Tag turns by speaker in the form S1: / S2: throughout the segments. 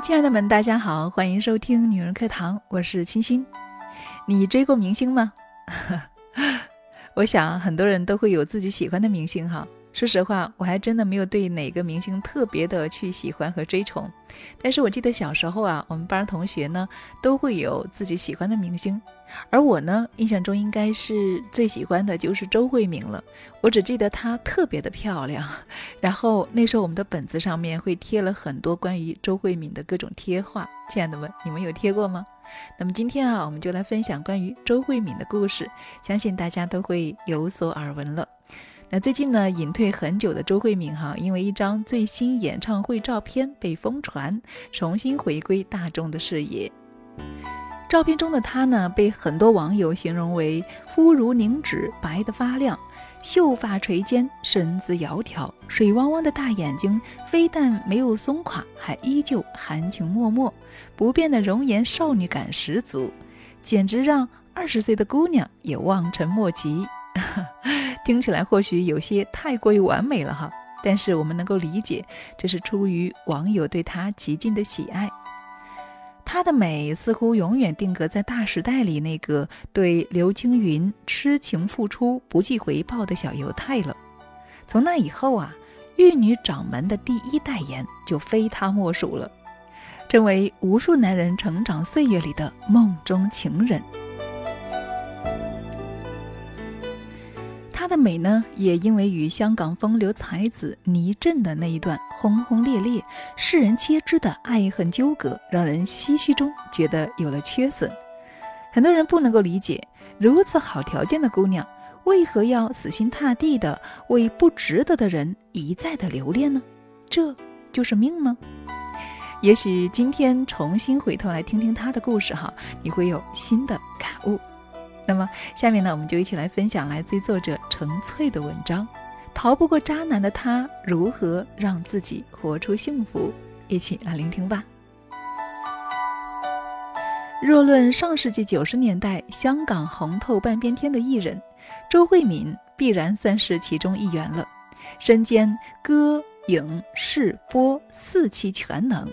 S1: 亲爱的们，大家好，欢迎收听女人课堂，我是清新。你追过明星吗？我想很多人都会有自己喜欢的明星哈。说实话，我还真的没有对哪个明星特别的去喜欢和追崇。但是我记得小时候啊，我们班同学呢都会有自己喜欢的明星，而我呢印象中应该是最喜欢的就是周慧敏了。我只记得她特别的漂亮，然后那时候我们的本子上面会贴了很多关于周慧敏的各种贴画。亲爱的们，你们有贴过吗？那么今天啊，我们就来分享关于周慧敏的故事，相信大家都会有所耳闻了。那最近呢，隐退很久的周慧敏哈，因为一张最新演唱会照片被疯传，重新回归大众的视野。照片中的她呢，被很多网友形容为肤如凝脂，白得发亮，秀发垂肩，身姿窈窕，水汪汪的大眼睛非但没有松垮，还依旧含情脉脉，不变的容颜少女感十足，简直让二十岁的姑娘也望尘莫及。听起来或许有些太过于完美了哈，但是我们能够理解，这是出于网友对她极尽的喜爱。她的美似乎永远定格在《大时代》里那个对刘青云痴情付出不计回报的小犹太了。从那以后啊，玉女掌门的第一代言就非她莫属了，成为无数男人成长岁月里的梦中情人。她的美呢，也因为与香港风流才子倪震的那一段轰轰烈烈、世人皆知的爱恨纠葛，让人唏嘘中觉得有了缺损。很多人不能够理解，如此好条件的姑娘，为何要死心塌地的为不值得的人一再的留恋呢？这就是命吗？也许今天重新回头来听听她的故事哈，你会有新的感悟。那么，下面呢，我们就一起来分享来自于作者程翠的文章。逃不过渣男的他，如何让自己活出幸福？一起来聆听吧。若论上世纪九十年代香港红透半边天的艺人，周慧敏必然算是其中一员了。身兼歌、影、视、播四期全能，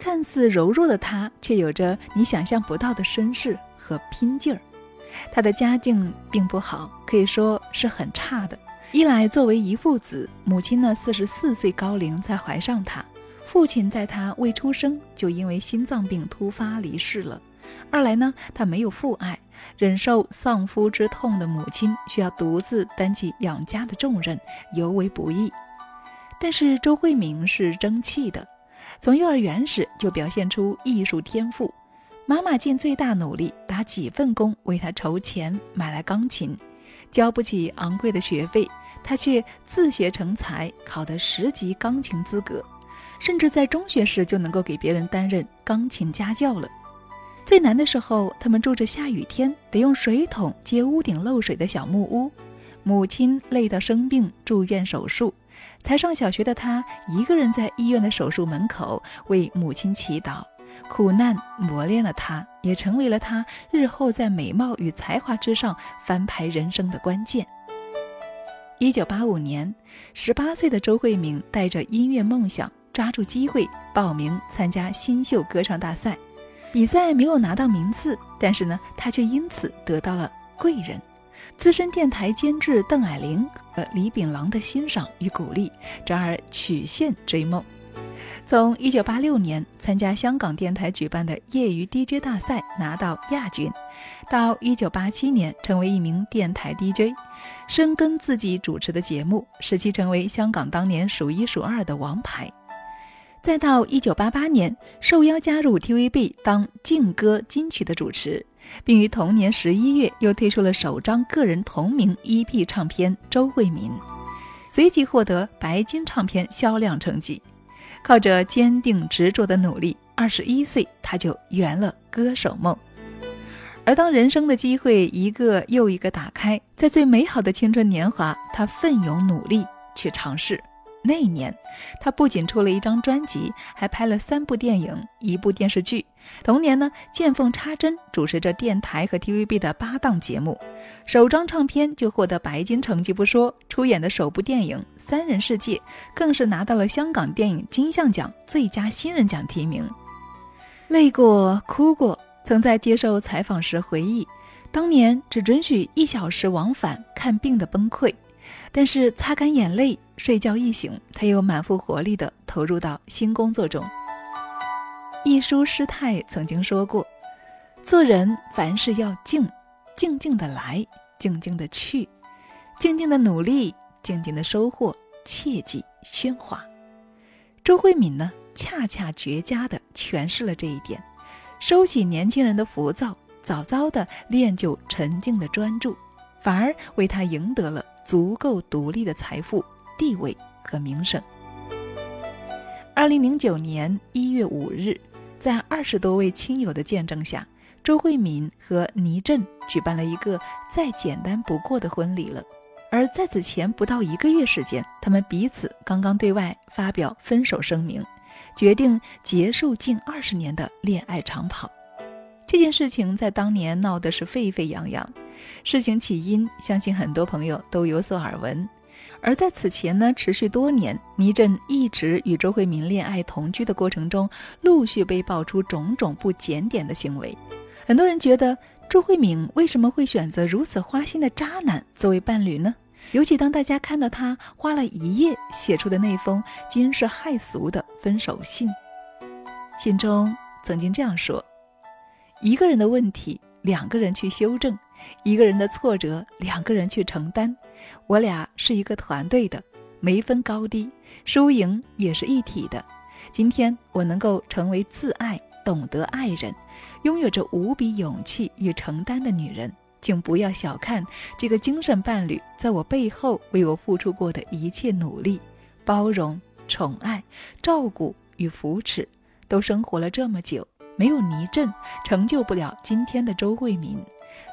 S1: 看似柔弱的她，却有着你想象不到的绅士和拼劲儿。他的家境并不好，可以说是很差的。一来作为遗腹子，母亲呢四十四岁高龄才怀上他，父亲在他未出生就因为心脏病突发离世了；二来呢他没有父爱，忍受丧夫之痛的母亲需要独自担起养家的重任，尤为不易。但是周慧敏是争气的，从幼儿园时就表现出艺术天赋。妈妈尽最大努力打几份工为他筹钱买来钢琴，交不起昂贵的学费，他却自学成才，考得十级钢琴资格，甚至在中学时就能够给别人担任钢琴家教了。最难的时候，他们住着下雨天得用水桶接屋顶漏水的小木屋，母亲累到生病住院手术，才上小学的他一个人在医院的手术门口为母亲祈祷。苦难磨练了他，也成为了他日后在美貌与才华之上翻牌人生的关键。一九八五年，十八岁的周慧敏带着音乐梦想，抓住机会报名参加新秀歌唱大赛。比赛没有拿到名次，但是呢，他却因此得到了贵人——资深电台监制邓矮玲和李炳郎的欣赏与鼓励，转而曲线追梦。从1986年参加香港电台举办的业余 DJ 大赛拿到亚军，到1987年成为一名电台 DJ，深耕自己主持的节目，使其成为香港当年数一数二的王牌。再到1988年受邀加入 TVB 当劲歌金曲的主持，并于同年11月又推出了首张个人同名 EP 唱片《周慧敏》，随即获得白金唱片销量成绩。靠着坚定执着的努力，二十一岁他就圆了歌手梦。而当人生的机会一个又一个打开，在最美好的青春年华，他奋勇努力去尝试。那一年，他不仅出了一张专辑，还拍了三部电影、一部电视剧。同年呢，见缝插针主持着电台和 TVB 的八档节目，首张唱片就获得白金成绩不说，出演的首部电影《三人世界》更是拿到了香港电影金像奖最佳新人奖提名，累过哭过，曾在接受采访时回忆，当年只准许一小时往返看病的崩溃，但是擦干眼泪，睡觉一醒，他又满腹活力地投入到新工作中。一书师太曾经说过：“做人凡事要静，静静的来，静静的去，静静的努力，静静的收获，切忌喧哗。”周慧敏呢？恰恰绝佳地诠释了这一点，收起年轻人的浮躁，早早地练就沉静的专注，反而为他赢得了足够独立的财富、地位和名声。二零零九年一月五日，在二十多位亲友的见证下，周慧敏和倪震举办了一个再简单不过的婚礼了。而在此前不到一个月时间，他们彼此刚刚对外发表分手声明。决定结束近二十年的恋爱长跑，这件事情在当年闹得是沸沸扬扬。事情起因，相信很多朋友都有所耳闻。而在此前呢，持续多年，倪震一直与周慧敏恋爱同居的过程中，陆续被爆出种种不检点的行为。很多人觉得，周慧敏为什么会选择如此花心的渣男作为伴侣呢？尤其当大家看到他花了一夜写出的那封惊世骇俗的分手信，信中曾经这样说：“一个人的问题，两个人去修正；一个人的挫折，两个人去承担。我俩是一个团队的，没分高低，输赢也是一体的。今天我能够成为自爱、懂得爱人、拥有着无比勇气与承担的女人。”请不要小看这个精神伴侣在我背后为我付出过的一切努力、包容、宠爱、照顾与扶持。都生活了这么久，没有倪震，成就不了今天的周慧敏。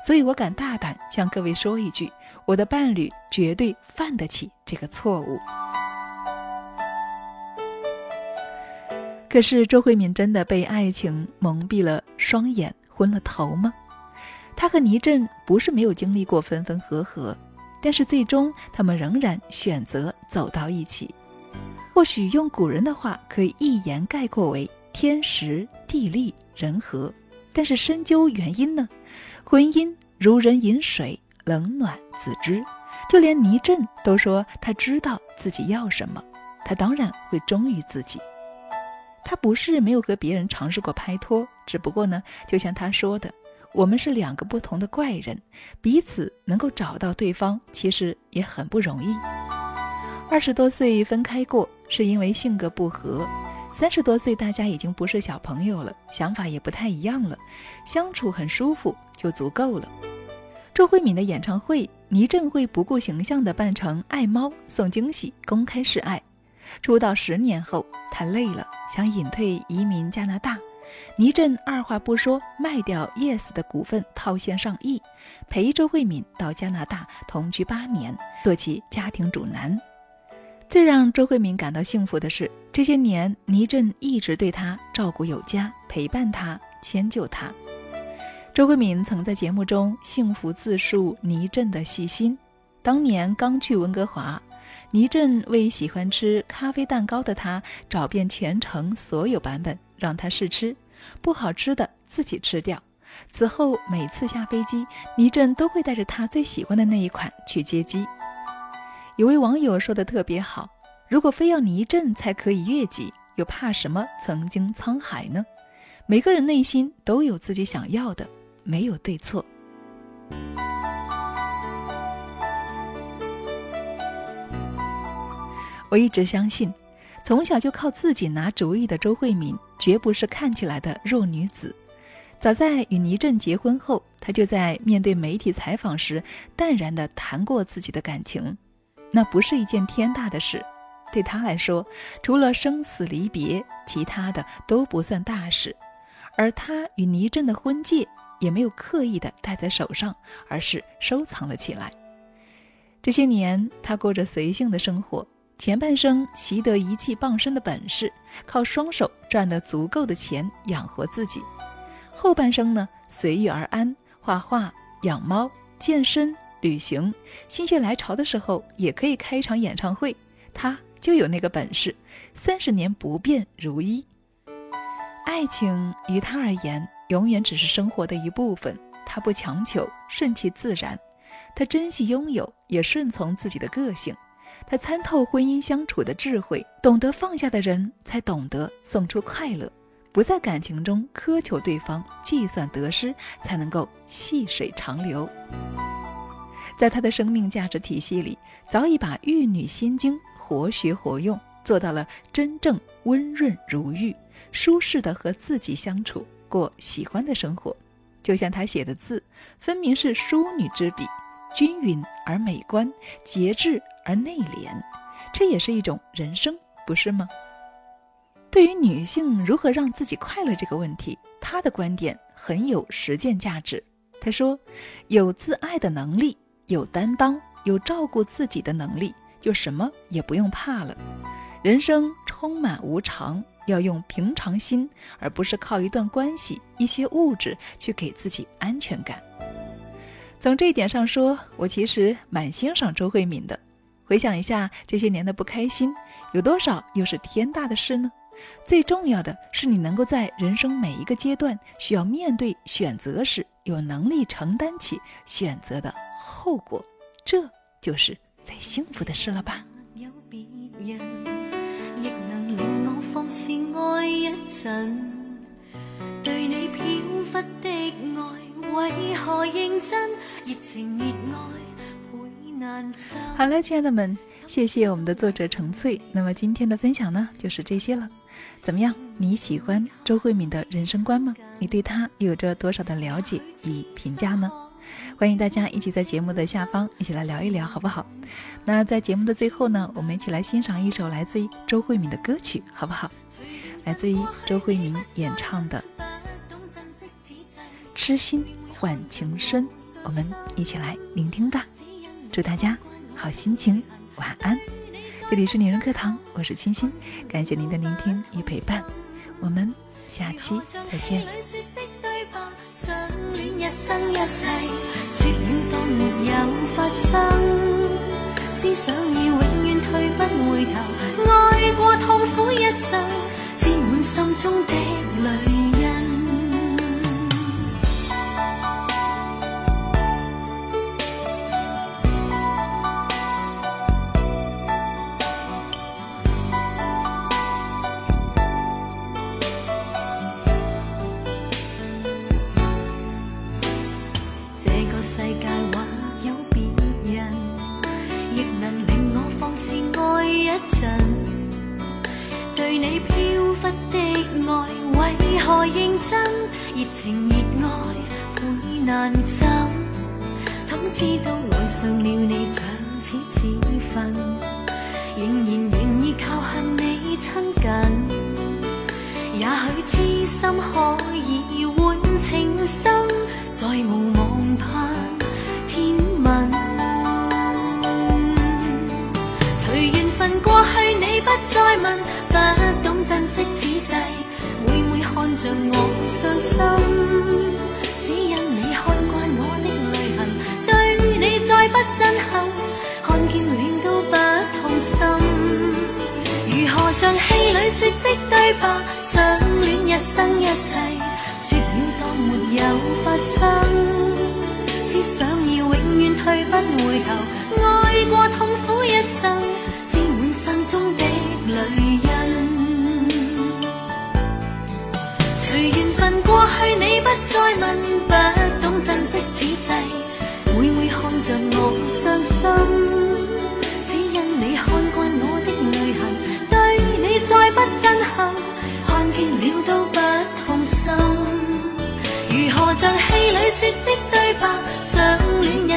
S1: 所以我敢大胆向各位说一句：我的伴侣绝对犯得起这个错误。可是周慧敏真的被爱情蒙蔽了双眼、昏了头吗？她和倪震不是没有经历过分分合合，但是最终他们仍然选择走到一起。或许用古人的话可以一言概括为天时地利人和，但是深究原因呢？婚姻如人饮水，冷暖自知。就连倪震都说他知道自己要什么，他当然会忠于自己。他不是没有和别人尝试过拍拖，只不过呢，就像他说的。我们是两个不同的怪人，彼此能够找到对方，其实也很不容易。二十多岁分开过，是因为性格不合；三十多岁，大家已经不是小朋友了，想法也不太一样了，相处很舒服就足够了。周慧敏的演唱会，倪震会不顾形象地扮成爱猫送惊喜，公开示爱。出道十年后，他累了，想隐退移民加拿大。倪震二话不说，卖掉 Yes 的股份，套现上亿，陪周慧敏到加拿大同居八年，做起家庭主男。最让周慧敏感到幸福的是，这些年倪震一直对她照顾有加，陪伴她，迁就她。周慧敏曾在节目中幸福自述倪震的细心。当年刚去温哥华，倪震为喜欢吃咖啡蛋糕的他找遍全城所有版本。让他试吃，不好吃的自己吃掉。此后每次下飞机，倪震都会带着他最喜欢的那一款去接机。有位网友说的特别好：“如果非要倪震才可以越级，又怕什么曾经沧海呢？”每个人内心都有自己想要的，没有对错。我一直相信。从小就靠自己拿主意的周慧敏，绝不是看起来的弱女子。早在与倪震结婚后，她就在面对媒体采访时淡然地谈过自己的感情。那不是一件天大的事，对他来说，除了生死离别，其他的都不算大事。而他与倪震的婚戒也没有刻意的戴在手上，而是收藏了起来。这些年，他过着随性的生活。前半生习得一技傍身的本事，靠双手赚得足够的钱养活自己；后半生呢，随遇而安，画画、养猫、健身、旅行，心血来潮的时候也可以开一场演唱会。他就有那个本事，三十年不变如一。
S2: 爱情于他而言，永远只是生活的一部分。他不强求，顺其自然。他珍惜拥有，也顺从自己的个性。他参透婚姻相处的智慧，懂得放下的人才懂得送出快乐。不在感情中苛求对方，计算得失，才能够细水长流。在他的生命价值体系里，早已把《玉女心经》活学活用，做到了真正温润如玉，舒适的和自己相处，过喜欢的生活。就像他写的字，分明是淑女之笔，均匀而美观，节制而内敛。这也是一种人生，不是吗？对于女性如何让自己快乐这个问题，他的观点很有实践价值。他说：“有自爱的能力，有担当，有照顾自己的能力，就什么也不用怕了。人生充满无常，要用平常心，而不是靠一段关系、一些物质去给自己安全感。”从这一点上说，我其实蛮欣赏周慧敏的。回想一下这些年的不开心，有多少又是天大的事呢？最重要的是，你能够在人生每一个阶段需要面对选择时，有能力承担起选择的后果，这就是最幸福的事了吧。好了，亲爱的们，谢谢我们的作者程翠。那么今天的分享呢，就是这些了。怎么样？你喜欢周慧敏的人生观吗？你对她有着多少的了解与评价呢？欢迎大家一起在节目的下方一起来聊一聊，好不好？那在节目的最后呢，我们一起来欣赏一首来自于周慧敏的歌曲，好不好？来自于周慧敏演唱的《痴心换情深》，我们一起来聆听吧。祝大家好心情，晚安。这里是女人课堂，我是清新，感谢您的聆听与陪伴，我们下期再见。热上了你像似自焚，仍然愿意靠向你亲近。也许痴心可以换情深，再无望盼天问。随缘分过去，你不再问，不懂珍惜此际。每每看着我伤心，相恋一生一世，说了当没有发生，只想要永远退不回头，爱过痛苦一生，沾满心中的泪印。随缘份过去你不再问，